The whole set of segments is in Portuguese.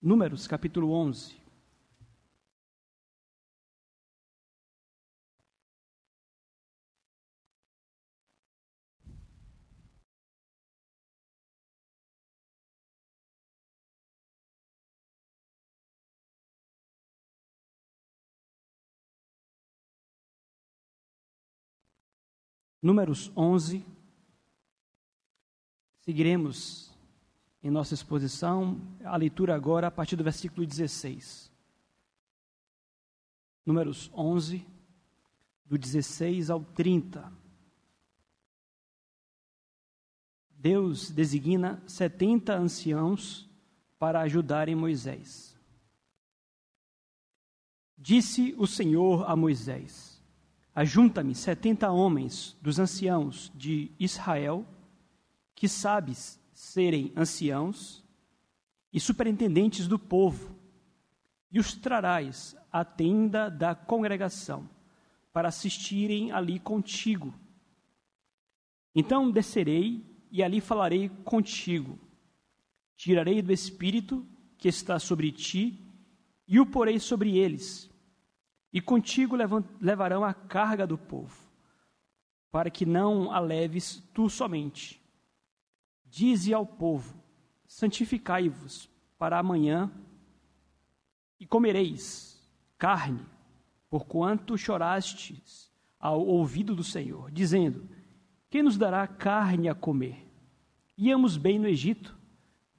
Números, capítulo 11. Números 11. Seguiremos em nossa exposição a leitura agora a partir do versículo 16. Números 11, do 16 ao 30. Deus designa 70 anciãos para ajudarem Moisés. Disse o Senhor a Moisés: Ajunta-me setenta homens dos anciãos de Israel, que sabes serem anciãos e superintendentes do povo, e os trarás à tenda da congregação, para assistirem ali contigo. Então descerei e ali falarei contigo. Tirarei do espírito que está sobre ti e o porei sobre eles e contigo levarão a carga do povo, para que não a leves tu somente. Dize ao povo: santificai-vos para amanhã e comereis carne, porquanto chorastes ao ouvido do Senhor, dizendo: Quem nos dará carne a comer? Íamos bem no Egito,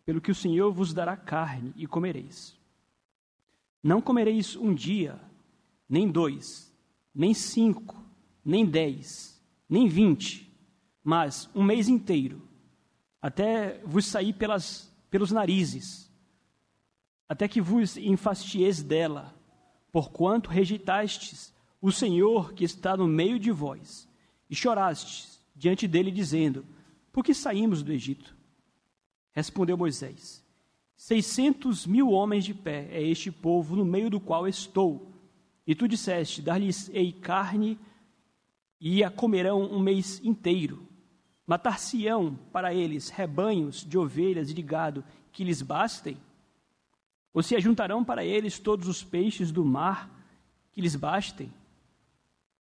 pelo que o Senhor vos dará carne e comereis. Não comereis um dia, nem dois, nem cinco, nem dez, nem vinte, mas um mês inteiro, até vos sair pelas, pelos narizes, até que vos enfastieis dela, porquanto rejeitastes o Senhor que está no meio de vós, e chorastes diante dele, dizendo: Por que saímos do Egito? Respondeu Moisés: Seiscentos mil homens de pé é este povo no meio do qual estou e tu disseste: Dar-lhes-ei carne e a comerão um mês inteiro. Matar-se-ão para eles rebanhos de ovelhas e de gado que lhes bastem? Ou se ajuntarão para eles todos os peixes do mar que lhes bastem?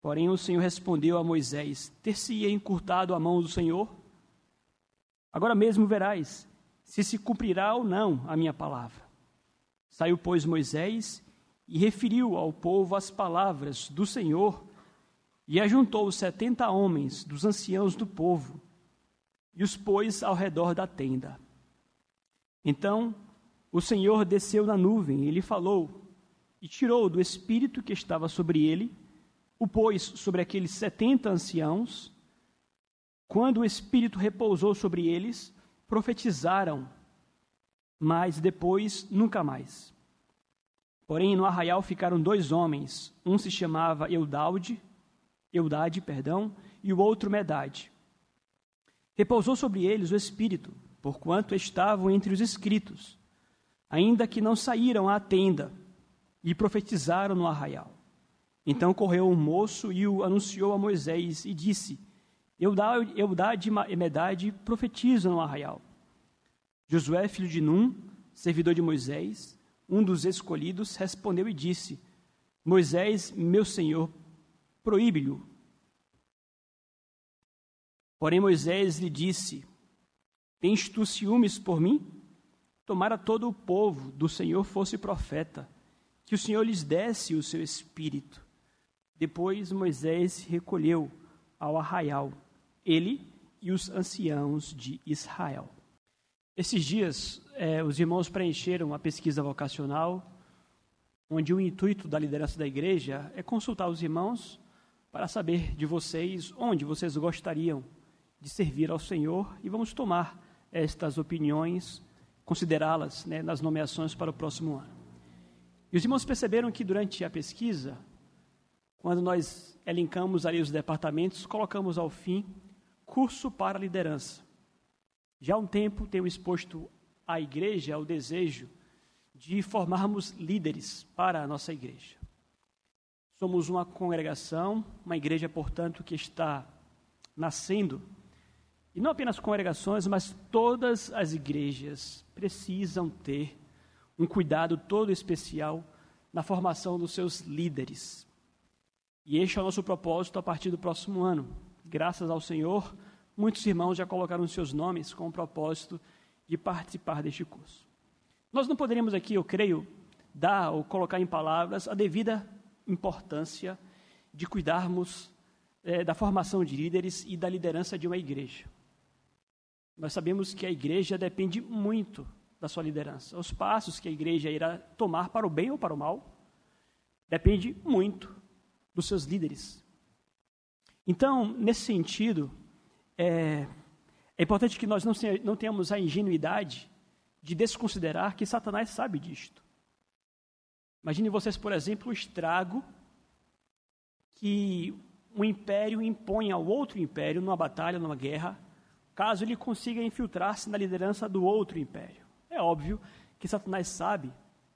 Porém o Senhor respondeu a Moisés: Ter-se-ia encurtado a mão do Senhor? Agora mesmo verás se se cumprirá ou não a minha palavra. Saiu, pois, Moisés e referiu ao povo as palavras do Senhor, e ajuntou setenta homens dos anciãos do povo, e os pôs ao redor da tenda. Então o Senhor desceu na nuvem e lhe falou, e tirou do espírito que estava sobre ele, o pôs sobre aqueles setenta anciãos. Quando o espírito repousou sobre eles, profetizaram, mas depois nunca mais. Porém, no arraial ficaram dois homens, um se chamava Eudalde, Eudade, perdão, e o outro Medade. Repousou sobre eles o Espírito, porquanto estavam entre os escritos, ainda que não saíram à tenda, e profetizaram no arraial. Então correu um moço e o anunciou a Moisés e disse: Eudade e Medade profetizam no arraial. Josué, filho de Num, servidor de Moisés, um dos escolhidos, respondeu e disse: Moisés, meu senhor, proíbe-lhe. Porém, Moisés lhe disse: Tens tu ciúmes por mim? Tomara todo o povo do Senhor fosse profeta, que o Senhor lhes desse o seu espírito. Depois Moisés se recolheu ao arraial, ele e os anciãos de Israel. Esses dias, é, os irmãos preencheram a pesquisa vocacional, onde o intuito da liderança da igreja é consultar os irmãos para saber de vocês onde vocês gostariam de servir ao Senhor e vamos tomar estas opiniões, considerá-las né, nas nomeações para o próximo ano. E os irmãos perceberam que durante a pesquisa, quando nós elencamos ali os departamentos, colocamos ao fim curso para liderança. Já há um tempo tenho exposto à igreja o desejo de formarmos líderes para a nossa igreja. Somos uma congregação, uma igreja, portanto, que está nascendo. E não apenas congregações, mas todas as igrejas precisam ter um cuidado todo especial na formação dos seus líderes. E este é o nosso propósito a partir do próximo ano. Graças ao Senhor, muitos irmãos já colocaram seus nomes com o propósito de participar deste curso. Nós não poderíamos aqui, eu creio, dar ou colocar em palavras a devida importância de cuidarmos é, da formação de líderes e da liderança de uma igreja. Nós sabemos que a igreja depende muito da sua liderança. Os passos que a igreja irá tomar para o bem ou para o mal depende muito dos seus líderes. Então, nesse sentido, é, é importante que nós não, não tenhamos a ingenuidade de desconsiderar que Satanás sabe disto. Imagine vocês, por exemplo, o estrago que um império impõe ao outro império numa batalha, numa guerra, caso ele consiga infiltrar-se na liderança do outro império. É óbvio que Satanás sabe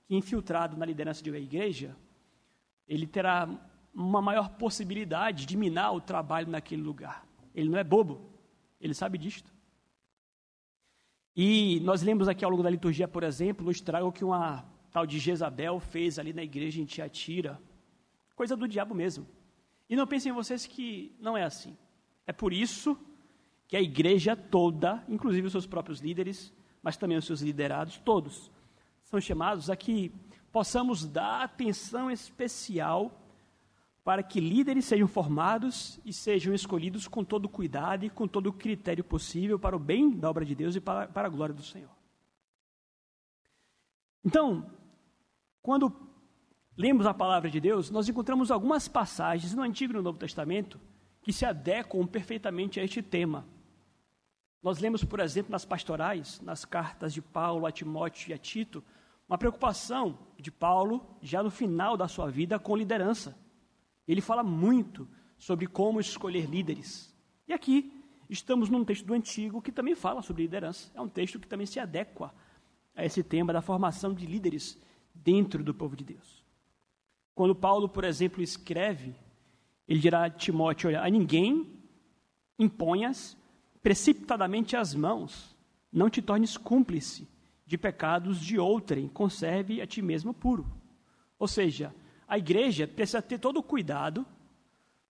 que infiltrado na liderança de uma igreja, ele terá uma maior possibilidade de minar o trabalho naquele lugar. Ele não é bobo, ele sabe disto. E nós lemos aqui ao longo da liturgia, por exemplo, o estrago que uma tal de Jezabel fez ali na igreja em Tiatira. Coisa do diabo mesmo. E não pensem vocês que não é assim. É por isso que a igreja toda, inclusive os seus próprios líderes, mas também os seus liderados, todos, são chamados a que possamos dar atenção especial para que líderes sejam formados e sejam escolhidos com todo cuidado e com todo o critério possível para o bem da obra de Deus e para, para a glória do Senhor. Então, quando lemos a palavra de Deus, nós encontramos algumas passagens no Antigo e no Novo Testamento que se adequam perfeitamente a este tema. Nós lemos, por exemplo, nas pastorais, nas cartas de Paulo a Timóteo e a Tito, uma preocupação de Paulo, já no final da sua vida, com liderança. Ele fala muito sobre como escolher líderes. E aqui estamos num texto do Antigo que também fala sobre liderança. É um texto que também se adequa a esse tema da formação de líderes dentro do povo de Deus. Quando Paulo, por exemplo, escreve, ele dirá a Timóteo: Olha, a ninguém imponhas precipitadamente as mãos. Não te tornes cúmplice de pecados de outrem, conserve a ti mesmo puro. Ou seja, a igreja precisa ter todo o cuidado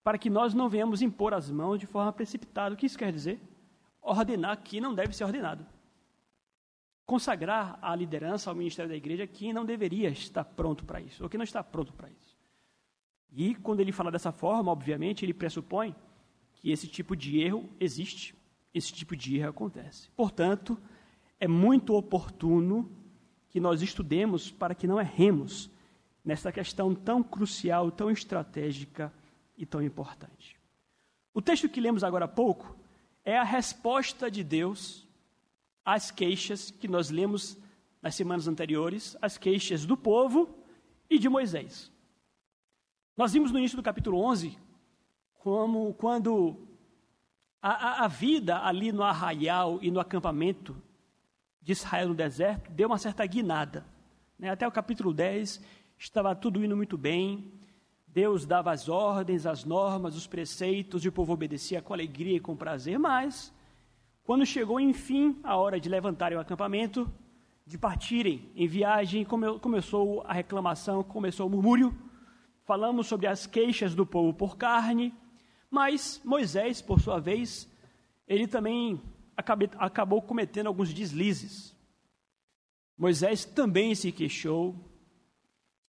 para que nós não venhamos impor as mãos de forma precipitada. O que isso quer dizer? Ordenar que não deve ser ordenado. Consagrar a liderança ao ministério da igreja que não deveria estar pronto para isso, ou que não está pronto para isso. E quando ele fala dessa forma, obviamente, ele pressupõe que esse tipo de erro existe esse tipo de erro acontece. Portanto, é muito oportuno que nós estudemos para que não erremos nessa questão tão crucial, tão estratégica e tão importante. O texto que lemos agora há pouco é a resposta de Deus às queixas que nós lemos nas semanas anteriores, as queixas do povo e de Moisés. Nós vimos no início do capítulo 11 como quando a, a, a, vida ali no arraial e no acampamento de Israel no deserto deu uma certa guinada. Né? Até o capítulo 10 estava tudo indo muito bem. Deus dava as ordens, as normas, os preceitos, e o povo obedecia com alegria e com prazer. Mas, quando chegou, enfim, a hora de levantarem o acampamento, de partirem em viagem, come, começou a reclamação, começou o murmúrio. Falamos sobre as queixas do povo por carne, mas Moisés, por sua vez, ele também acabou cometendo alguns deslizes. Moisés também se queixou,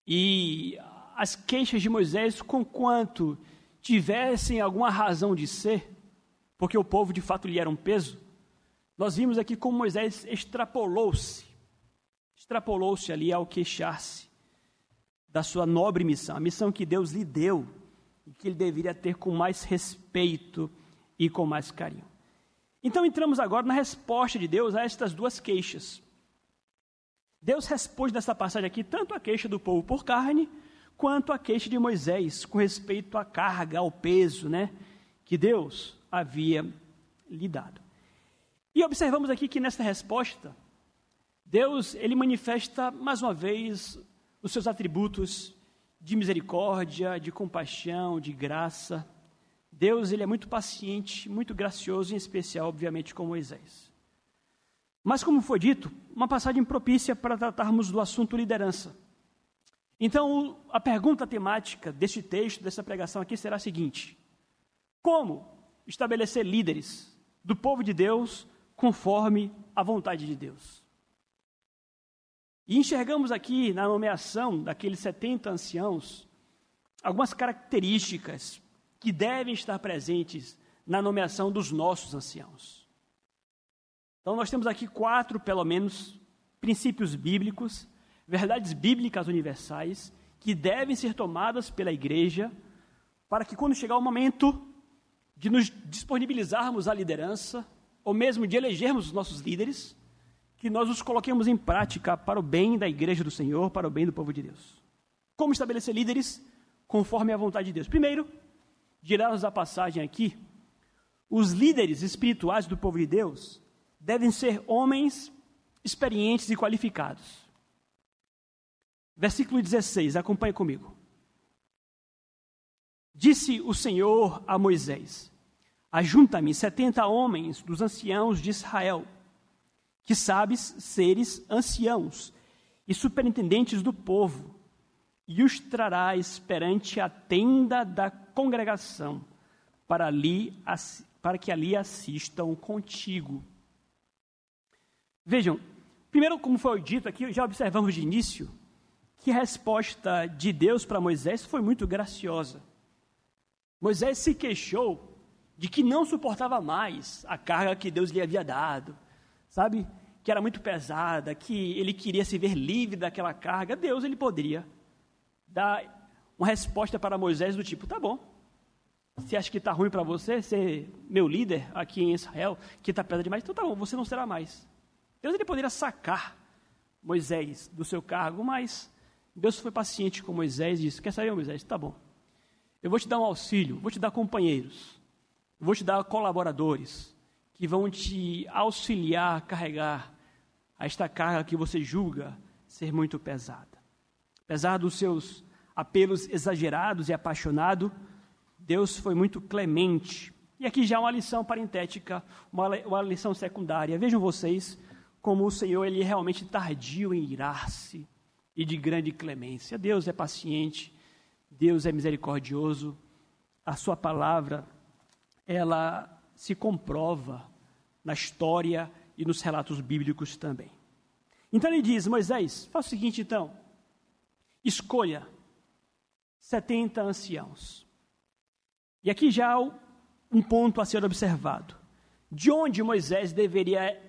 e as queixas de Moisés, conquanto tivessem alguma razão de ser, porque o povo de fato lhe era um peso, nós vimos aqui como Moisés extrapolou-se, extrapolou-se ali ao queixar-se da sua nobre missão, a missão que Deus lhe deu e que ele deveria ter com mais respeito e com mais carinho. Então entramos agora na resposta de Deus a estas duas queixas. Deus responde nessa passagem aqui tanto a queixa do povo por carne, quanto a queixa de Moisés com respeito à carga, ao peso, né, que Deus havia lhe dado. E observamos aqui que nessa resposta, Deus ele manifesta mais uma vez os seus atributos de misericórdia, de compaixão, de graça. Deus ele é muito paciente, muito gracioso, em especial, obviamente, com Moisés. Mas, como foi dito, uma passagem propícia para tratarmos do assunto liderança. Então, a pergunta temática deste texto, dessa pregação aqui, será a seguinte: Como estabelecer líderes do povo de Deus conforme a vontade de Deus? E enxergamos aqui na nomeação daqueles 70 anciãos algumas características que devem estar presentes na nomeação dos nossos anciãos. Então, nós temos aqui quatro, pelo menos, princípios bíblicos, verdades bíblicas universais, que devem ser tomadas pela igreja, para que, quando chegar o momento de nos disponibilizarmos à liderança, ou mesmo de elegermos os nossos líderes, que nós os coloquemos em prática para o bem da igreja do Senhor, para o bem do povo de Deus. Como estabelecer líderes conforme a vontade de Deus? Primeiro, dirá-nos a passagem aqui, os líderes espirituais do povo de Deus devem ser homens experientes e qualificados. Versículo 16, acompanhe comigo. Disse o Senhor a Moisés: Ajunta-me setenta homens dos anciãos de Israel, que sabes seres anciãos e superintendentes do povo, e os trarás perante a tenda da congregação, para, ali, para que ali assistam contigo. Vejam, primeiro, como foi dito aqui, já observamos de início que a resposta de Deus para Moisés foi muito graciosa. Moisés se queixou de que não suportava mais a carga que Deus lhe havia dado, sabe? Que era muito pesada, que ele queria se ver livre daquela carga. Deus, ele poderia dar uma resposta para Moisés do tipo: tá bom, se acha que está ruim para você ser meu líder aqui em Israel, que está pesado demais, então tá bom, você não será mais. Deus ele poderia sacar Moisés do seu cargo, mas Deus foi paciente com Moisés e disse: Quer saber, Moisés? Tá bom. Eu vou te dar um auxílio, vou te dar companheiros, vou te dar colaboradores que vão te auxiliar a carregar esta carga que você julga ser muito pesada. Apesar dos seus apelos exagerados e apaixonados, Deus foi muito clemente. E aqui já uma lição parentética, uma, uma lição secundária. Vejam vocês como o Senhor ele é realmente tardio em irar-se e de grande clemência. Deus é paciente, Deus é misericordioso. A sua palavra ela se comprova na história e nos relatos bíblicos também. Então ele diz: Moisés, faça o seguinte então, escolha 70 anciãos. E aqui já há um ponto a ser observado. De onde Moisés deveria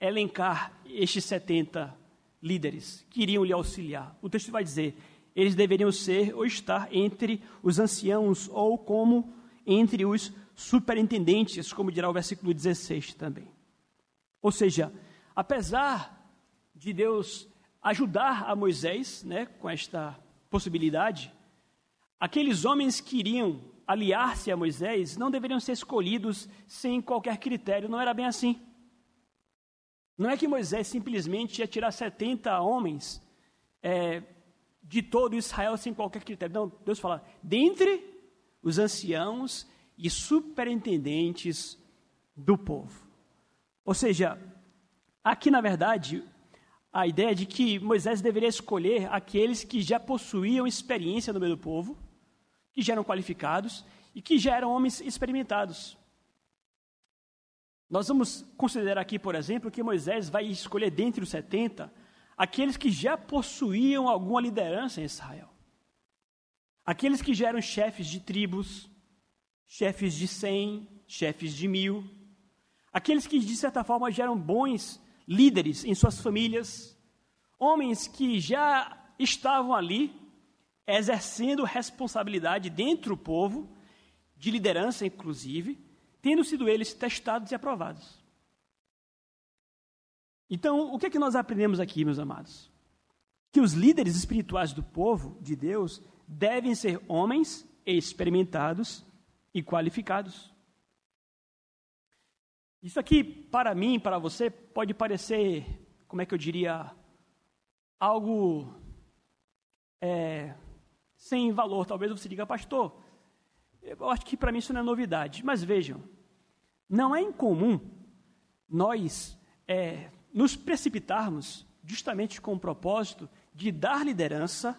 elencar estes 70 líderes que iriam lhe auxiliar. O texto vai dizer: eles deveriam ser ou estar entre os anciãos ou como entre os superintendentes, como dirá o versículo 16 também. Ou seja, apesar de Deus ajudar a Moisés né, com esta possibilidade, aqueles homens que iriam aliar-se a Moisés não deveriam ser escolhidos sem qualquer critério, não era bem assim. Não é que Moisés simplesmente ia tirar 70 homens é, de todo Israel sem qualquer critério. Não, Deus fala, dentre os anciãos e superintendentes do povo. Ou seja, aqui na verdade, a ideia de que Moisés deveria escolher aqueles que já possuíam experiência no meio do povo, que já eram qualificados e que já eram homens experimentados. Nós vamos considerar aqui, por exemplo, que Moisés vai escolher dentre os 70 aqueles que já possuíam alguma liderança em Israel. Aqueles que já eram chefes de tribos, chefes de cem, chefes de mil. Aqueles que, de certa forma, já eram bons líderes em suas famílias. Homens que já estavam ali exercendo responsabilidade dentro do povo, de liderança inclusive, tendo sido eles testados e aprovados. Então, o que é que nós aprendemos aqui, meus amados? Que os líderes espirituais do povo de Deus devem ser homens experimentados e qualificados. Isso aqui, para mim, para você, pode parecer, como é que eu diria, algo é, sem valor. Talvez você diga, pastor, eu acho que para mim isso não é novidade. Mas vejam, não é incomum nós é, nos precipitarmos justamente com o propósito de dar liderança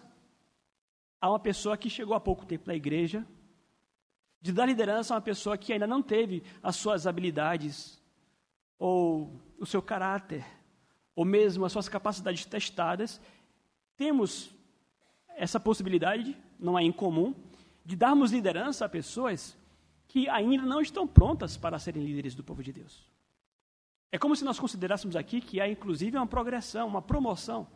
a uma pessoa que chegou há pouco tempo na igreja, de dar liderança a uma pessoa que ainda não teve as suas habilidades, ou o seu caráter, ou mesmo as suas capacidades testadas, temos essa possibilidade, não é incomum, de darmos liderança a pessoas que ainda não estão prontas para serem líderes do povo de Deus. É como se nós considerássemos aqui que há inclusive uma progressão, uma promoção.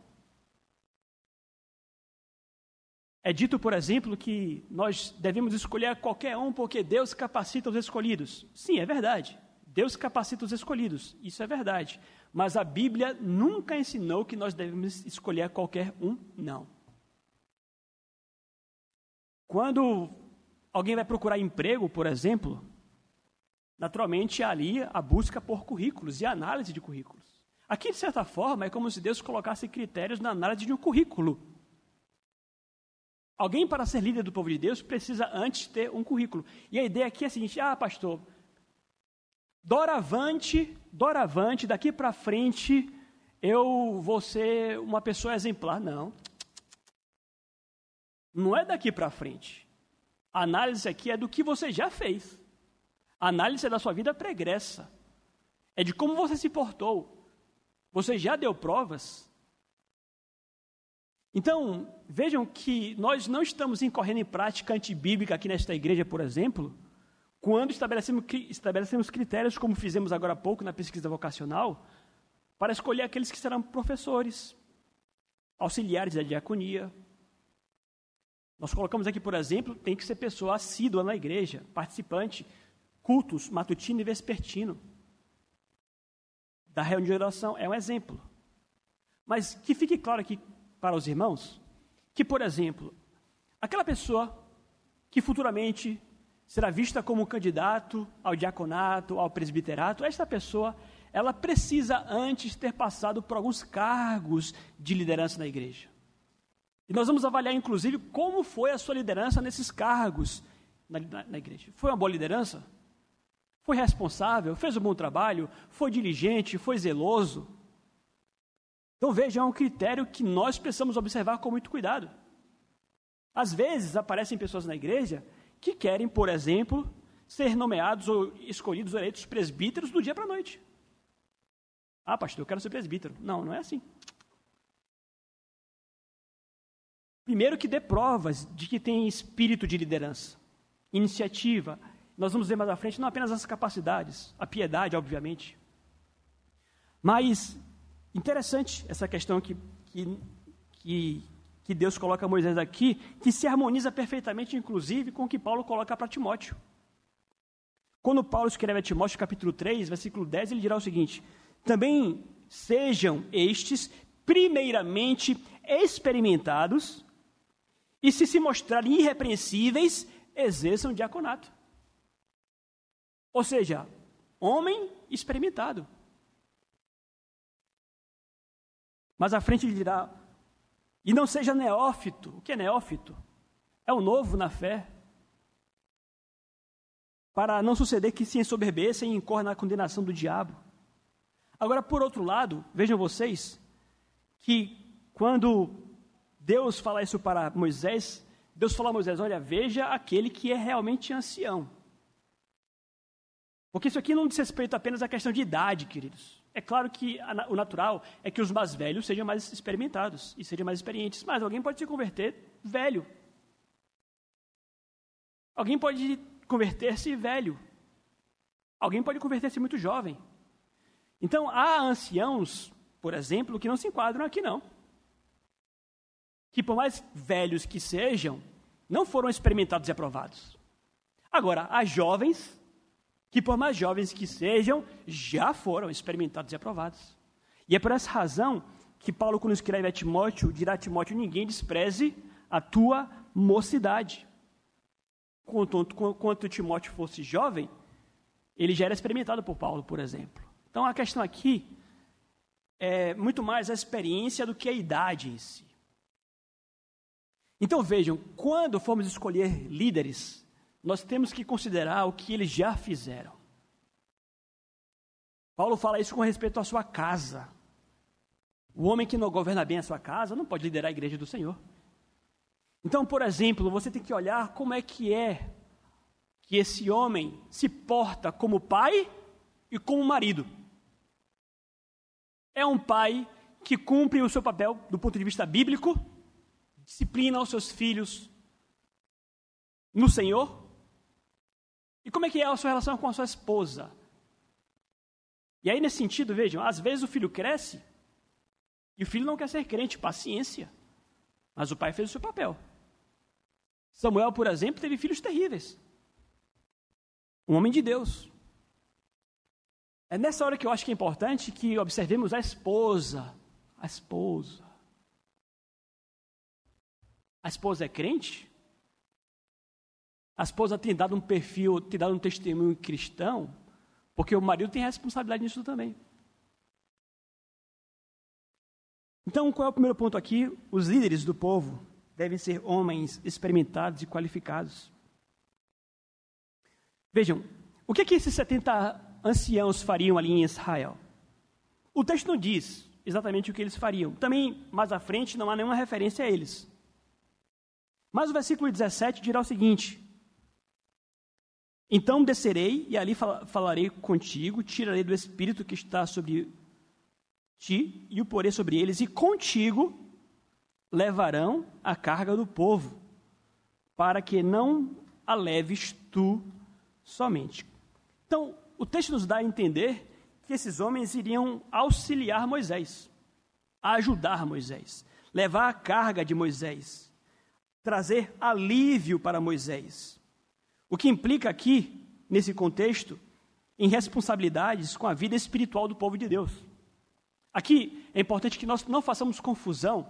É dito, por exemplo, que nós devemos escolher qualquer um porque Deus capacita os escolhidos. Sim, é verdade. Deus capacita os escolhidos. Isso é verdade. Mas a Bíblia nunca ensinou que nós devemos escolher qualquer um, não. Quando alguém vai procurar emprego, por exemplo, naturalmente ali a busca por currículos e a análise de currículos. Aqui, de certa forma, é como se Deus colocasse critérios na análise de um currículo. Alguém, para ser líder do povo de Deus, precisa antes ter um currículo. E a ideia aqui é a seguinte: ah, pastor, doravante, doravante, daqui para frente, eu vou ser uma pessoa exemplar. Não. Não é daqui para frente. A análise aqui é do que você já fez. A análise é da sua vida pregressa. É de como você se portou. Você já deu provas então, vejam que nós não estamos incorrendo em prática antibíblica aqui nesta igreja, por exemplo, quando estabelecemos, estabelecemos critérios, como fizemos agora há pouco na pesquisa vocacional, para escolher aqueles que serão professores, auxiliares da diaconia. Nós colocamos aqui, por exemplo, tem que ser pessoa assídua na igreja, participante, cultos matutino e vespertino. Da reunião de oração é um exemplo. Mas que fique claro aqui para os irmãos que, por exemplo, aquela pessoa que futuramente será vista como candidato ao diaconato, ao presbiterato, esta pessoa, ela precisa antes ter passado por alguns cargos de liderança na igreja. E nós vamos avaliar, inclusive, como foi a sua liderança nesses cargos na, na, na igreja. Foi uma boa liderança? Foi responsável? Fez um bom trabalho? Foi diligente? Foi zeloso? Então veja, é um critério que nós precisamos observar com muito cuidado. Às vezes aparecem pessoas na igreja que querem, por exemplo, ser nomeados ou escolhidos ou eleitos presbíteros do dia para a noite. Ah, pastor, eu quero ser presbítero. Não, não é assim. Primeiro que dê provas de que tem espírito de liderança, iniciativa. Nós vamos ver mais à frente não apenas as capacidades, a piedade, obviamente, mas Interessante essa questão que, que, que, que Deus coloca Moisés aqui, que se harmoniza perfeitamente, inclusive, com o que Paulo coloca para Timóteo. Quando Paulo escreve a Timóteo, capítulo 3, versículo 10, ele dirá o seguinte: Também sejam estes, primeiramente, experimentados, e se se mostrarem irrepreensíveis, exerçam diaconato. Ou seja, homem experimentado. Mas à frente ele dirá: e não seja neófito. O que é neófito? É o novo na fé. Para não suceder que se ensoberbeça e incorra na condenação do diabo. Agora, por outro lado, vejam vocês que quando Deus fala isso para Moisés, Deus fala a Moisés: olha, veja aquele que é realmente ancião. Porque isso aqui não diz respeito apenas à questão de idade, queridos. É claro que a, o natural é que os mais velhos sejam mais experimentados e sejam mais experientes, mas alguém pode se converter velho. Alguém pode converter-se velho. Alguém pode converter-se muito jovem. Então, há anciãos, por exemplo, que não se enquadram aqui, não. Que, por mais velhos que sejam, não foram experimentados e aprovados. Agora, há jovens que, por mais jovens que sejam, já foram experimentados e aprovados. E é por essa razão que Paulo, quando escreve a Timóteo, dirá a Timóteo: ninguém despreze a tua mocidade. Quanto, Timóteo fosse jovem, ele já era experimentado por Paulo, por exemplo. Então a questão aqui é muito mais a experiência do que a idade em si. Então vejam, quando formos escolher líderes, nós temos que considerar o que eles já fizeram. Paulo fala isso com respeito à sua casa. O homem que não governa bem a sua casa não pode liderar a igreja do Senhor. Então, por exemplo, você tem que olhar como é que é que esse homem se porta como pai e como marido. É um pai que cumpre o seu papel do ponto de vista bíblico, disciplina os seus filhos no Senhor. E como é que é a sua relação com a sua esposa? E aí, nesse sentido, vejam, às vezes o filho cresce e o filho não quer ser crente, paciência. Mas o pai fez o seu papel. Samuel, por exemplo, teve filhos terríveis. Um homem de Deus. É nessa hora que eu acho que é importante que observemos a esposa. A esposa. A esposa é crente? A esposa tem dado um perfil, tem dado um testemunho cristão? Porque o marido tem responsabilidade nisso também. Então, qual é o primeiro ponto aqui? Os líderes do povo devem ser homens experimentados e qualificados. Vejam, o que, é que esses 70 anciãos fariam ali em Israel? O texto não diz exatamente o que eles fariam. Também, mais à frente, não há nenhuma referência a eles. Mas o versículo 17 dirá o seguinte: Então descerei e ali falarei contigo, tirarei do espírito que está sobre ti e o porei sobre eles, e contigo levarão a carga do povo, para que não a leves tu somente. Então, o texto nos dá a entender que esses homens iriam auxiliar Moisés, ajudar Moisés, levar a carga de Moisés, trazer alívio para Moisés. O que implica aqui, nesse contexto, em responsabilidades com a vida espiritual do povo de Deus. Aqui é importante que nós não façamos confusão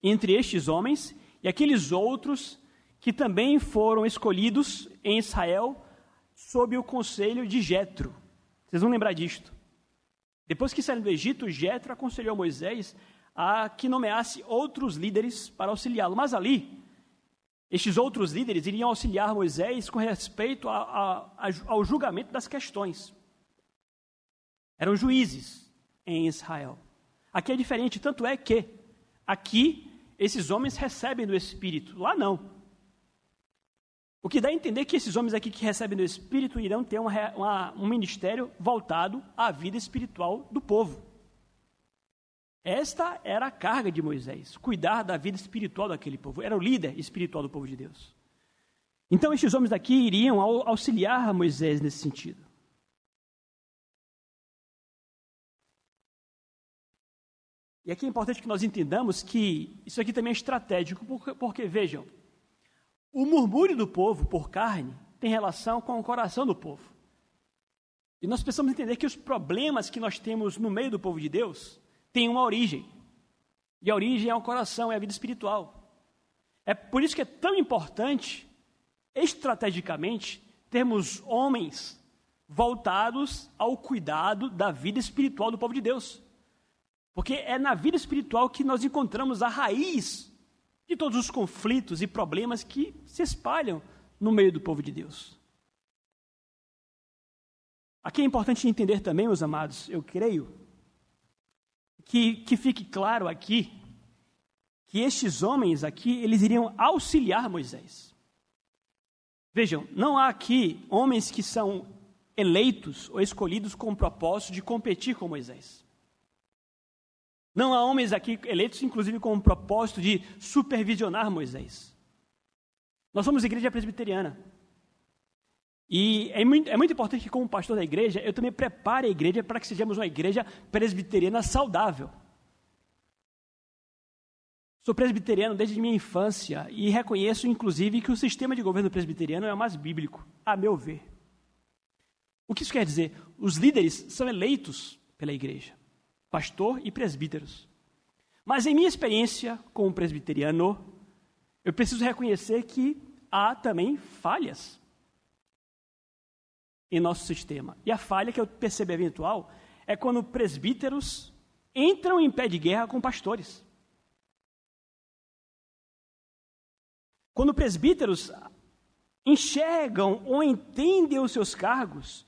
entre estes homens e aqueles outros que também foram escolhidos em Israel sob o conselho de Jetro. Vocês vão lembrar disto. Depois que saíram do Egito, Jetro aconselhou Moisés a que nomeasse outros líderes para auxiliá-lo. Mas ali, estes outros líderes iriam auxiliar Moisés com respeito a, a, a, ao julgamento das questões. Eram juízes em Israel. Aqui é diferente, tanto é que aqui esses homens recebem do Espírito, lá não. O que dá a entender que esses homens aqui que recebem do Espírito irão ter uma, uma, um ministério voltado à vida espiritual do povo. Esta era a carga de Moisés, cuidar da vida espiritual daquele povo. Era o líder espiritual do povo de Deus. Então, estes homens daqui iriam auxiliar Moisés nesse sentido. E aqui é importante que nós entendamos que isso aqui também é estratégico, porque, porque vejam, o murmúrio do povo por carne tem relação com o coração do povo. E nós precisamos entender que os problemas que nós temos no meio do povo de Deus têm uma origem. E a origem é o coração, é a vida espiritual. É por isso que é tão importante, estrategicamente, termos homens voltados ao cuidado da vida espiritual do povo de Deus. Porque é na vida espiritual que nós encontramos a raiz de todos os conflitos e problemas que se espalham no meio do povo de Deus. Aqui é importante entender também, meus amados, eu creio, que, que fique claro aqui que estes homens aqui, eles iriam auxiliar Moisés. Vejam, não há aqui homens que são eleitos ou escolhidos com o propósito de competir com Moisés. Não há homens aqui eleitos, inclusive, com o propósito de supervisionar Moisés. Nós somos igreja presbiteriana. E é muito, é muito, importante que, como pastor da igreja, eu também prepare a igreja para que sejamos uma igreja presbiteriana saudável. Sou presbiteriano desde minha infância e reconheço, inclusive, que o sistema de governo presbiteriano é o mais bíblico, a meu ver. O que isso quer dizer? Os líderes são eleitos pela igreja pastor e presbíteros. Mas em minha experiência como presbiteriano, eu preciso reconhecer que há também falhas em nosso sistema. E a falha que eu percebo eventual é quando presbíteros entram em pé de guerra com pastores. Quando presbíteros enxergam ou entendem os seus cargos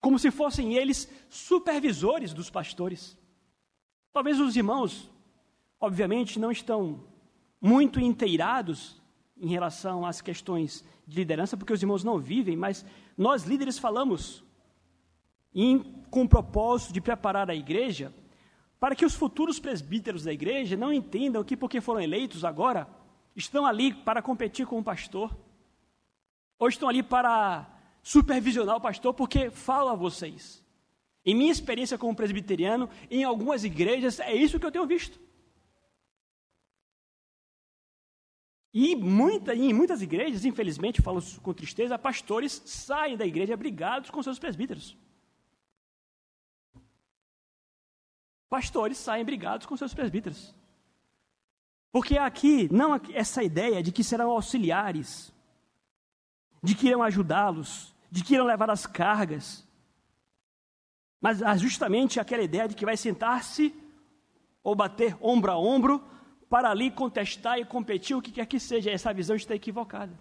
como se fossem eles supervisores dos pastores. Talvez os irmãos, obviamente, não estão muito inteirados em relação às questões de liderança, porque os irmãos não vivem, mas nós líderes falamos em, com o propósito de preparar a igreja para que os futuros presbíteros da igreja não entendam que, porque foram eleitos agora, estão ali para competir com o pastor, ou estão ali para supervisionar o pastor, porque falo a vocês. Em minha experiência como presbiteriano, em algumas igrejas, é isso que eu tenho visto. E muita, em muitas igrejas, infelizmente, falo com tristeza, pastores saem da igreja brigados com seus presbíteros. Pastores saem brigados com seus presbíteros. Porque aqui, não essa ideia de que serão auxiliares, de que irão ajudá-los, de que irão levar as cargas, mas justamente aquela ideia de que vai sentar-se ou bater ombro a ombro para ali contestar e competir o que quer que seja. Essa visão está equivocada.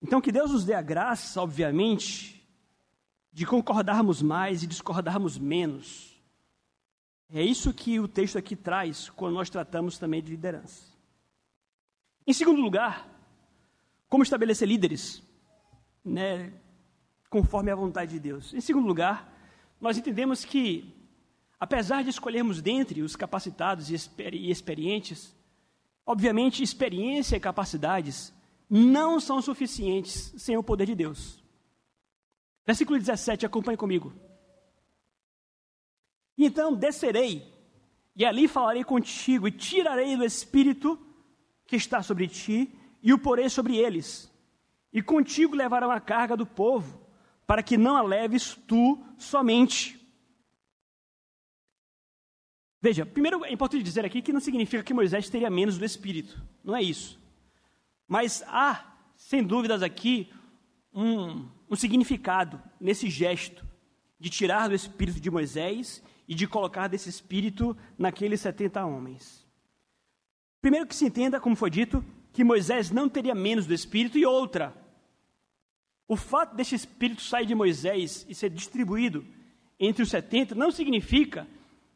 Então, que Deus nos dê a graça, obviamente, de concordarmos mais e discordarmos menos. É isso que o texto aqui traz quando nós tratamos também de liderança. Em segundo lugar, como estabelecer líderes, né, conforme a vontade de Deus. Em segundo lugar, nós entendemos que, apesar de escolhermos dentre os capacitados e, exper experientes, obviamente experiência e capacidades não são suficientes sem o poder de Deus. Versículo 17, acompanhe comigo. Então descerei, e ali falarei contigo, e tirarei do espírito que está sobre ti e o porei sobre eles. E contigo levarão a carga do povo, para que não a leves tu somente. Veja, primeiro é importante dizer aqui que não significa que Moisés teria menos do Espírito, não é isso. Mas há, sem dúvidas aqui, um, um significado nesse gesto de tirar do Espírito de Moisés e de colocar desse Espírito naqueles 70 homens. Primeiro que se entenda, como foi dito, que Moisés não teria menos do Espírito, e outra, o fato deste Espírito sair de Moisés e ser distribuído entre os 70 não significa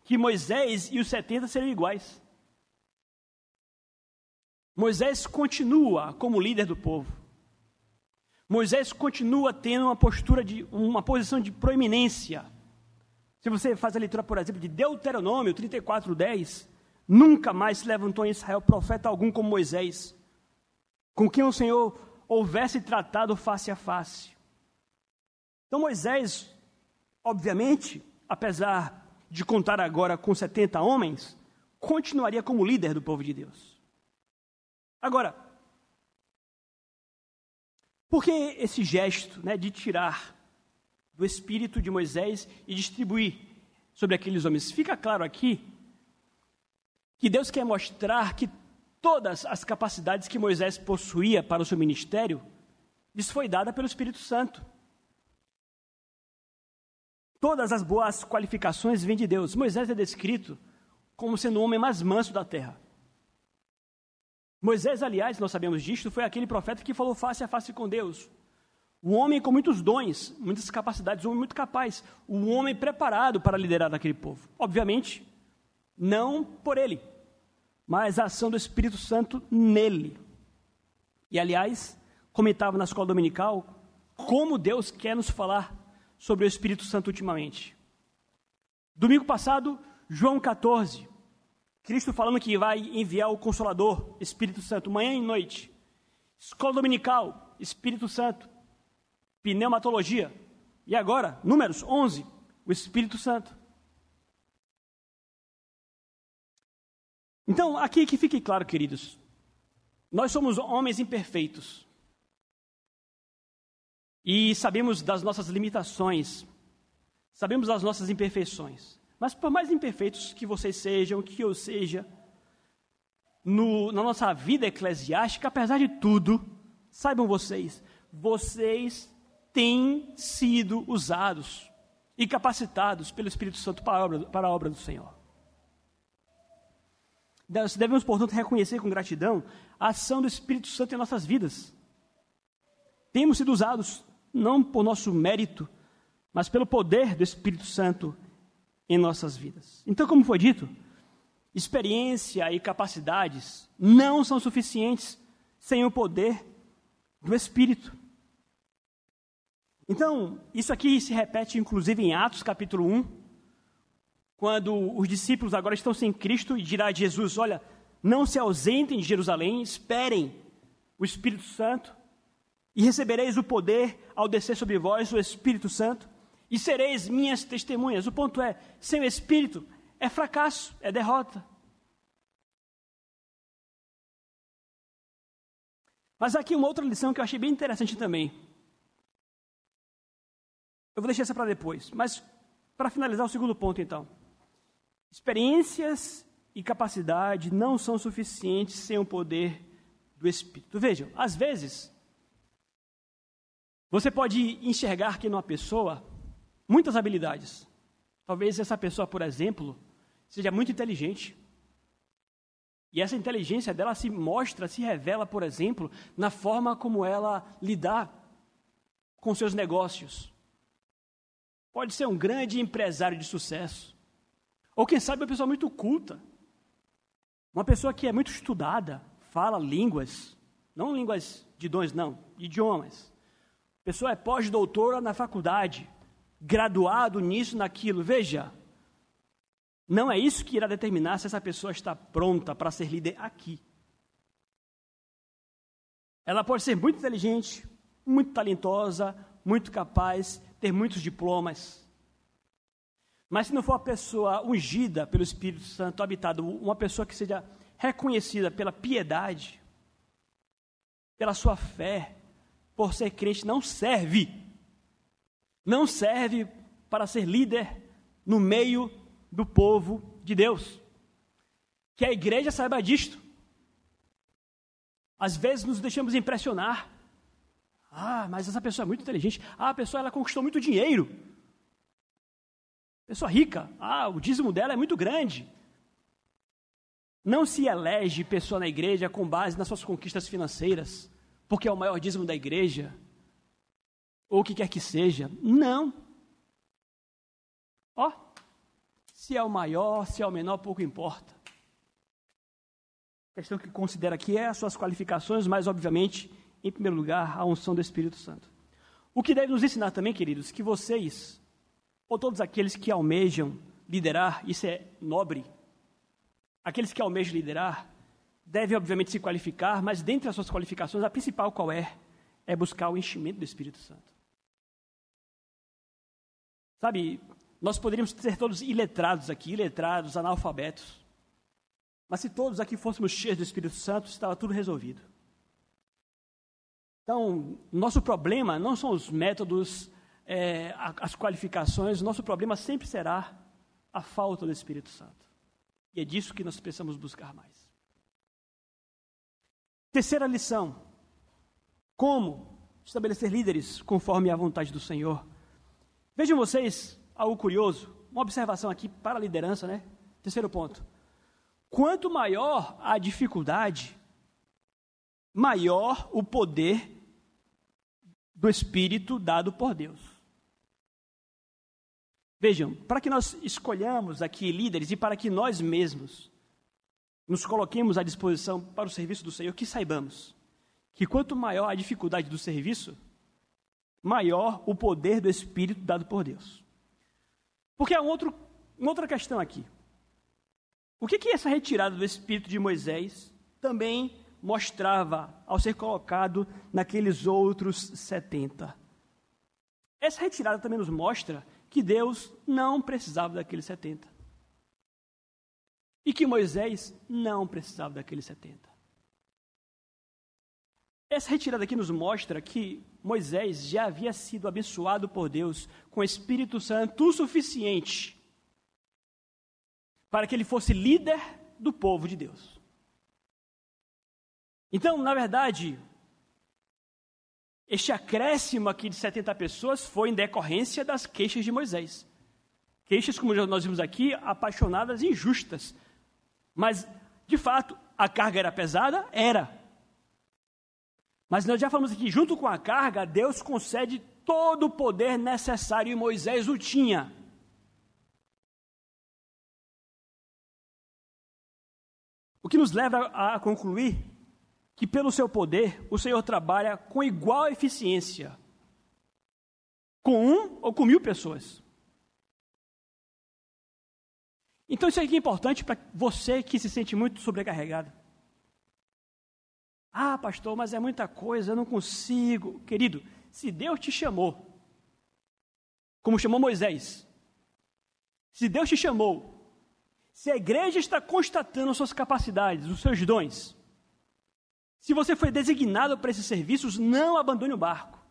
que Moisés e os 70 seriam iguais. Moisés continua como líder do povo. Moisés continua tendo uma postura de uma posição de proeminência. Se você faz a leitura, por exemplo, de Deuteronômio 34:10, Nunca mais se levantou em Israel profeta algum como Moisés, com quem o Senhor houvesse tratado face a face. Então Moisés, obviamente, apesar de contar agora com 70 homens, continuaria como líder do povo de Deus. Agora, por que esse gesto né, de tirar do espírito de Moisés e distribuir sobre aqueles homens? Fica claro aqui que Deus quer mostrar que todas as capacidades que Moisés possuía para o seu ministério lhes foi dada pelo Espírito Santo. Todas as boas qualificações vêm de Deus. Moisés é descrito como sendo o homem mais manso da terra. Moisés, aliás, nós sabemos disto, foi aquele profeta que falou face a face com Deus. O homem com muitos dons, muitas capacidades, um homem muito capaz, um homem preparado para liderar aquele povo. Obviamente, não por ele, mas a ação do Espírito Santo nele. E aliás, comentava na escola dominical como Deus quer nos falar sobre o Espírito Santo ultimamente. Domingo passado, João 14, Cristo falando que vai enviar o Consolador, Espírito Santo, manhã e noite. Escola dominical, Espírito Santo. Pneumatologia. E agora, Números 11, o Espírito Santo. Então, aqui que fique claro, queridos, nós somos homens imperfeitos. E sabemos das nossas limitações, sabemos das nossas imperfeições. Mas por mais imperfeitos que vocês sejam, que eu seja, no, na nossa vida eclesiástica, apesar de tudo, saibam vocês, vocês têm sido usados e capacitados pelo Espírito Santo para a obra, para a obra do Senhor. Devemos, portanto, reconhecer com gratidão a ação do Espírito Santo em nossas vidas. temos sido usados não por nosso mérito, mas pelo poder do Espírito Santo em nossas vidas. Então, como foi dito, experiência e capacidades não são suficientes sem o poder do Espírito. Então, isso aqui se repete inclusive em Atos capítulo 1, quando os discípulos agora estão sem Cristo e dirá a Jesus: Olha, não se ausentem de Jerusalém, esperem o Espírito Santo e recebereis o poder ao descer sobre vós o Espírito Santo, e sereis minhas testemunhas. O ponto é: sem o Espírito é fracasso, é derrota. Mas aqui uma outra lição que eu achei bem interessante também. Eu vou deixar essa para depois, mas para finalizar o segundo ponto então. Experiências e capacidade não são suficientes sem o poder do Espírito. Vejam, às vezes você pode enxergar que numa pessoa muitas habilidades. Talvez essa pessoa, por exemplo, seja muito inteligente. E essa inteligência dela se mostra, se revela, por exemplo, na forma como ela lidar com seus negócios. Pode ser um grande empresário de sucesso. Ou quem sabe uma pessoa muito culta. Uma pessoa que é muito estudada, fala línguas, não línguas de dons, não, idiomas pessoa é pós-doutora na faculdade, graduado nisso, naquilo. Veja, não é isso que irá determinar se essa pessoa está pronta para ser líder aqui. Ela pode ser muito inteligente, muito talentosa, muito capaz, ter muitos diplomas. Mas se não for uma pessoa ungida pelo Espírito Santo, habitado, uma pessoa que seja reconhecida pela piedade, pela sua fé, por ser crente, não serve. Não serve para ser líder no meio do povo de Deus. Que a igreja saiba disto. Às vezes nos deixamos impressionar. Ah, mas essa pessoa é muito inteligente. Ah, a pessoa ela conquistou muito dinheiro. Pessoa rica. Ah, o dízimo dela é muito grande. Não se elege pessoa na igreja com base nas suas conquistas financeiras porque é o maior dízimo da igreja, ou o que quer que seja. Não. Ó, se é o maior, se é o menor, pouco importa. A questão que considera aqui é as suas qualificações, mas, obviamente, em primeiro lugar, a unção do Espírito Santo. O que deve nos ensinar também, queridos, que vocês, ou todos aqueles que almejam liderar, isso é nobre, aqueles que almejam liderar, deve, obviamente, se qualificar, mas dentre as suas qualificações, a principal qual é? É buscar o enchimento do Espírito Santo. Sabe, nós poderíamos ser todos iletrados aqui, iletrados, analfabetos. Mas se todos aqui fôssemos cheios do Espírito Santo, estava tudo resolvido. Então, nosso problema não são os métodos, é, as qualificações, nosso problema sempre será a falta do Espírito Santo. E é disso que nós precisamos buscar mais. Terceira lição: como estabelecer líderes conforme a vontade do Senhor. Vejam vocês algo curioso, uma observação aqui para a liderança, né? Terceiro ponto. Quanto maior a dificuldade, maior o poder do Espírito dado por Deus. Vejam, para que nós escolhamos aqui líderes e para que nós mesmos nos coloquemos à disposição para o serviço do Senhor, que saibamos que quanto maior a dificuldade do serviço, maior o poder do Espírito dado por Deus. Porque há um outro, uma outra questão aqui. O que, que essa retirada do Espírito de Moisés também mostrava ao ser colocado naqueles outros 70? Essa retirada também nos mostra que Deus não precisava daqueles 70. E que Moisés não precisava daqueles 70. Essa retirada aqui nos mostra que Moisés já havia sido abençoado por Deus com o Espírito Santo o suficiente para que ele fosse líder do povo de Deus. Então, na verdade, este acréscimo aqui de 70 pessoas foi em decorrência das queixas de Moisés. Queixas, como nós vimos aqui, apaixonadas e injustas, mas, de fato, a carga era pesada? Era. Mas nós já falamos aqui, junto com a carga, Deus concede todo o poder necessário e Moisés o tinha. O que nos leva a concluir que, pelo seu poder, o Senhor trabalha com igual eficiência com um ou com mil pessoas. Então, isso aqui é importante para você que se sente muito sobrecarregado. Ah, pastor, mas é muita coisa, eu não consigo. Querido, se Deus te chamou, como chamou Moisés, se Deus te chamou, se a igreja está constatando suas capacidades, os seus dons, se você foi designado para esses serviços, não abandone o barco.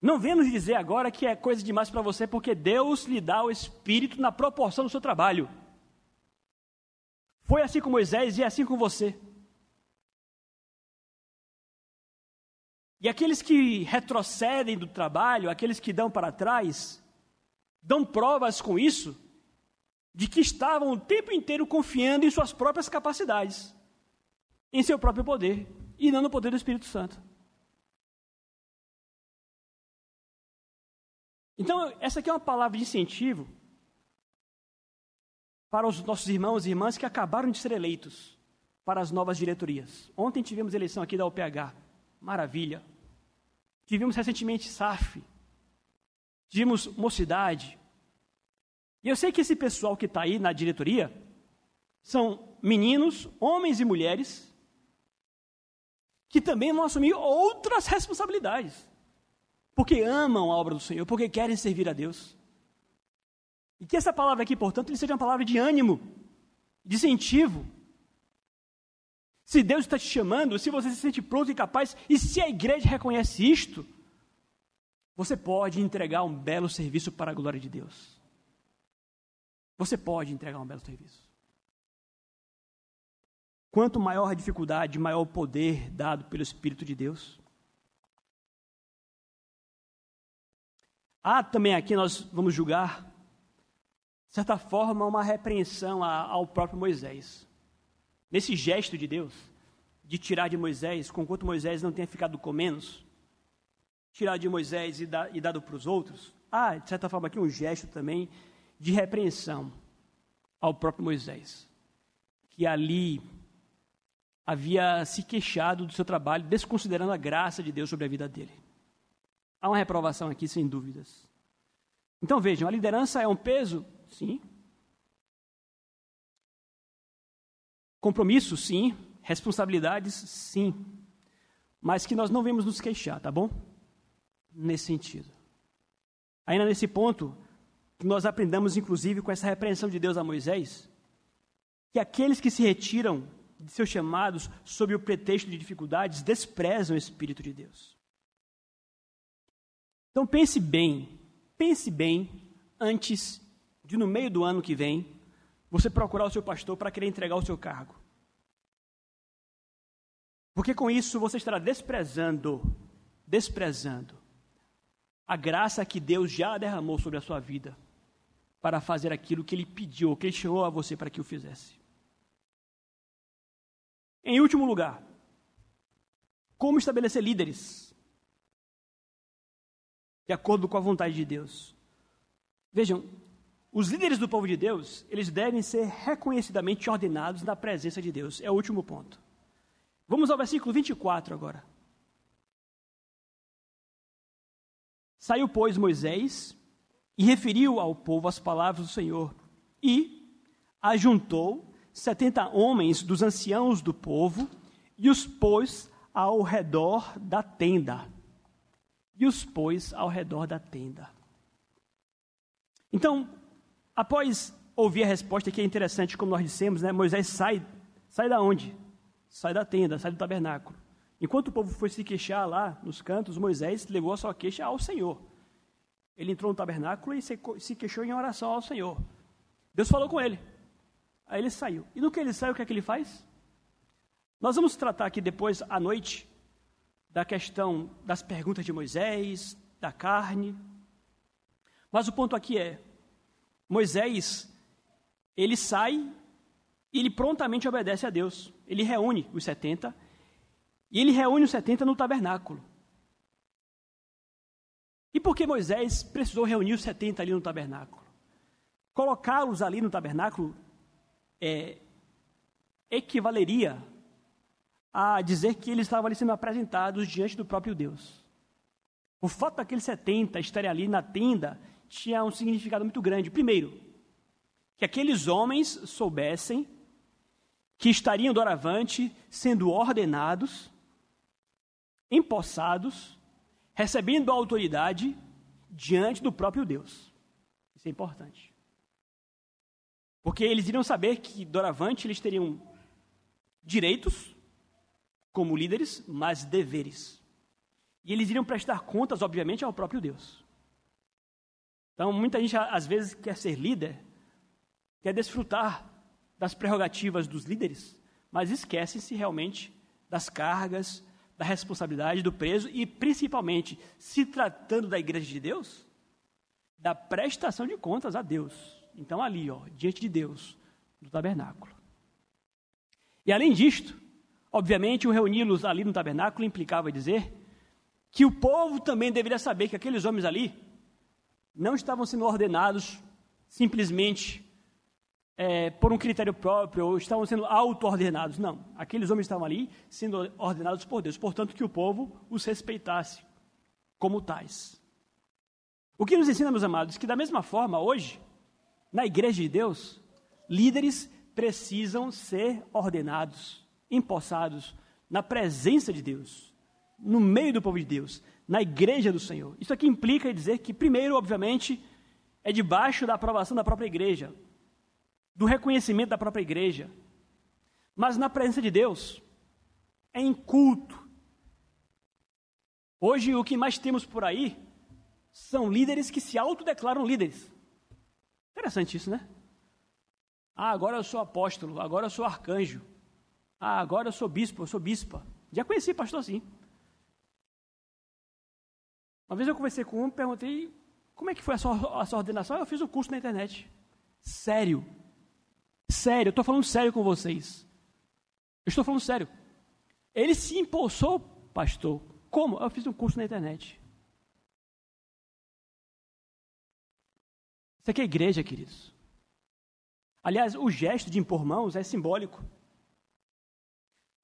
Não venha nos dizer agora que é coisa demais para você, porque Deus lhe dá o Espírito na proporção do seu trabalho. Foi assim com Moisés e é assim com você. E aqueles que retrocedem do trabalho, aqueles que dão para trás, dão provas com isso de que estavam o tempo inteiro confiando em suas próprias capacidades, em seu próprio poder, e não no poder do Espírito Santo. Então, essa aqui é uma palavra de incentivo para os nossos irmãos e irmãs que acabaram de ser eleitos para as novas diretorias. Ontem tivemos eleição aqui da UPH. Maravilha. Tivemos recentemente SAF. Tivemos mocidade. E eu sei que esse pessoal que está aí na diretoria são meninos, homens e mulheres, que também vão assumir outras responsabilidades. Porque amam a obra do Senhor, porque querem servir a Deus. E que essa palavra aqui, portanto, seja uma palavra de ânimo, de incentivo, se Deus está te chamando, se você se sente pronto e capaz, e se a igreja reconhece isto, você pode entregar um belo serviço para a glória de Deus. Você pode entregar um belo serviço. Quanto maior a dificuldade, maior o poder dado pelo Espírito de Deus. Há também aqui, nós vamos julgar, de certa forma, uma repreensão ao próprio Moisés nesse gesto de Deus, de tirar de Moisés, conquanto Moisés não tenha ficado com menos, tirar de Moisés e, dar, e dado para os outros, há, de certa forma, aqui um gesto também de repreensão ao próprio Moisés, que ali havia se queixado do seu trabalho, desconsiderando a graça de Deus sobre a vida dele. Há uma reprovação aqui, sem dúvidas. Então vejam, a liderança é um peso? Sim. Compromissos, sim. Responsabilidades, sim. Mas que nós não vemos nos queixar, tá bom? Nesse sentido. Ainda nesse ponto, que nós aprendamos, inclusive, com essa repreensão de Deus a Moisés, que aqueles que se retiram de seus chamados sob o pretexto de dificuldades desprezam o Espírito de Deus. Então pense bem, pense bem antes de no meio do ano que vem você procurar o seu pastor para querer entregar o seu cargo. Porque com isso você estará desprezando, desprezando a graça que Deus já derramou sobre a sua vida para fazer aquilo que Ele pediu, que Ele chamou a você para que o fizesse. Em último lugar, como estabelecer líderes de acordo com a vontade de Deus. Vejam, os líderes do povo de Deus, eles devem ser reconhecidamente ordenados na presença de Deus. É o último ponto. Vamos ao versículo 24 agora. Saiu, pois, Moisés e referiu ao povo as palavras do Senhor e ajuntou setenta homens dos anciãos do povo e os pôs ao redor da tenda. E os pôs ao redor da tenda. Então, Após ouvir a resposta, que é interessante, como nós dissemos, né, Moisés sai, sai da onde? Sai da tenda, sai do tabernáculo. Enquanto o povo foi se queixar lá nos cantos, Moisés levou a sua queixa ao Senhor. Ele entrou no tabernáculo e se queixou em oração ao Senhor. Deus falou com ele. Aí ele saiu. E no que ele sai, o que é que ele faz? Nós vamos tratar aqui depois, à noite, da questão das perguntas de Moisés, da carne. Mas o ponto aqui é: Moisés, ele sai e ele prontamente obedece a Deus. Ele reúne os 70 E ele reúne os 70 no tabernáculo. E por que Moisés precisou reunir os 70 ali no tabernáculo? Colocá-los ali no tabernáculo é, equivaleria a dizer que eles estavam ali sendo apresentados diante do próprio Deus. O fato daqueles 70 estarem ali na tenda tinha um significado muito grande. Primeiro, que aqueles homens soubessem que estariam doravante sendo ordenados, empossados, recebendo autoridade diante do próprio Deus. Isso é importante. Porque eles iriam saber que doravante eles teriam direitos como líderes, mas deveres. E eles iriam prestar contas, obviamente, ao próprio Deus. Então, muita gente às vezes quer ser líder, quer desfrutar das prerrogativas dos líderes, mas esquecem-se realmente das cargas, da responsabilidade do preso e, principalmente, se tratando da igreja de Deus, da prestação de contas a Deus. Então, ali, ó, diante de Deus, no tabernáculo. E além disto, obviamente, o reuni-los ali no tabernáculo implicava dizer que o povo também deveria saber que aqueles homens ali não estavam sendo ordenados simplesmente é, por um critério próprio ou estavam sendo auto-ordenados. Não, aqueles homens estavam ali sendo ordenados por Deus, portanto, que o povo os respeitasse como tais. O que nos ensina, meus amados, que da mesma forma, hoje, na igreja de Deus, líderes precisam ser ordenados, empossados na presença de Deus, no meio do povo de Deus, na igreja do Senhor. Isso aqui implica dizer que, primeiro, obviamente, é debaixo da aprovação da própria igreja, do reconhecimento da própria igreja, mas na presença de Deus, é em culto. Hoje, o que mais temos por aí são líderes que se autodeclaram líderes. Interessante isso, né? Ah, agora eu sou apóstolo, agora eu sou arcanjo. Ah, agora eu sou bispo, eu sou bispa. Já conheci pastor assim. Uma vez eu conversei com um, perguntei como é que foi a sua, a sua ordenação. Eu fiz o um curso na internet. Sério. Sério, eu estou falando sério com vocês. Eu estou falando sério. Ele se impulsou, pastor. Como? Eu fiz um curso na internet. Isso aqui é igreja, queridos. Aliás, o gesto de impor mãos é simbólico.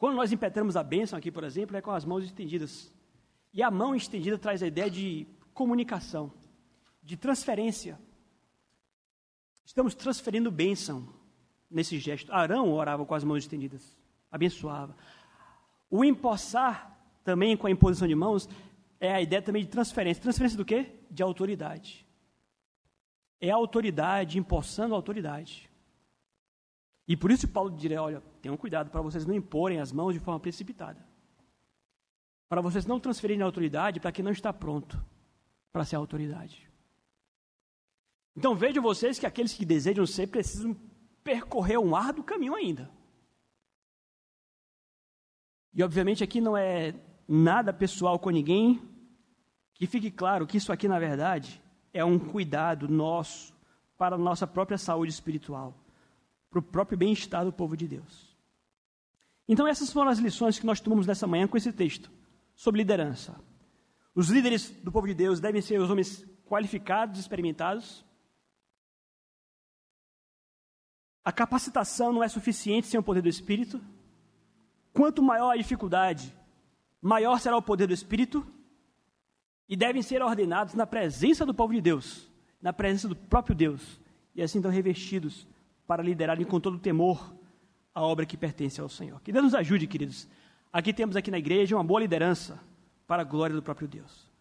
Quando nós impetramos a bênção aqui, por exemplo, é com as mãos estendidas. E a mão estendida traz a ideia de comunicação, de transferência. Estamos transferindo bênção nesse gesto. Arão orava com as mãos estendidas, abençoava. O empossar também com a imposição de mãos é a ideia também de transferência. Transferência do quê? De autoridade. É a autoridade empossando a autoridade. E por isso Paulo diria, olha, tenham cuidado para vocês não imporem as mãos de forma precipitada. Para vocês não transferirem a autoridade para quem não está pronto para ser a autoridade. Então vejam vocês que aqueles que desejam ser precisam percorrer um árduo caminho ainda. E obviamente aqui não é nada pessoal com ninguém, que fique claro que isso aqui na verdade é um cuidado nosso para a nossa própria saúde espiritual, para o próprio bem-estar do povo de Deus. Então essas foram as lições que nós tomamos nessa manhã com esse texto sobre liderança. Os líderes do povo de Deus devem ser os homens qualificados, experimentados, A capacitação não é suficiente sem o poder do Espírito. Quanto maior a dificuldade, maior será o poder do Espírito. E devem ser ordenados na presença do povo de Deus, na presença do próprio Deus. E assim estão revestidos para liderarem com todo temor a obra que pertence ao Senhor. Que Deus nos ajude, queridos. Aqui temos aqui na igreja uma boa liderança para a glória do próprio Deus.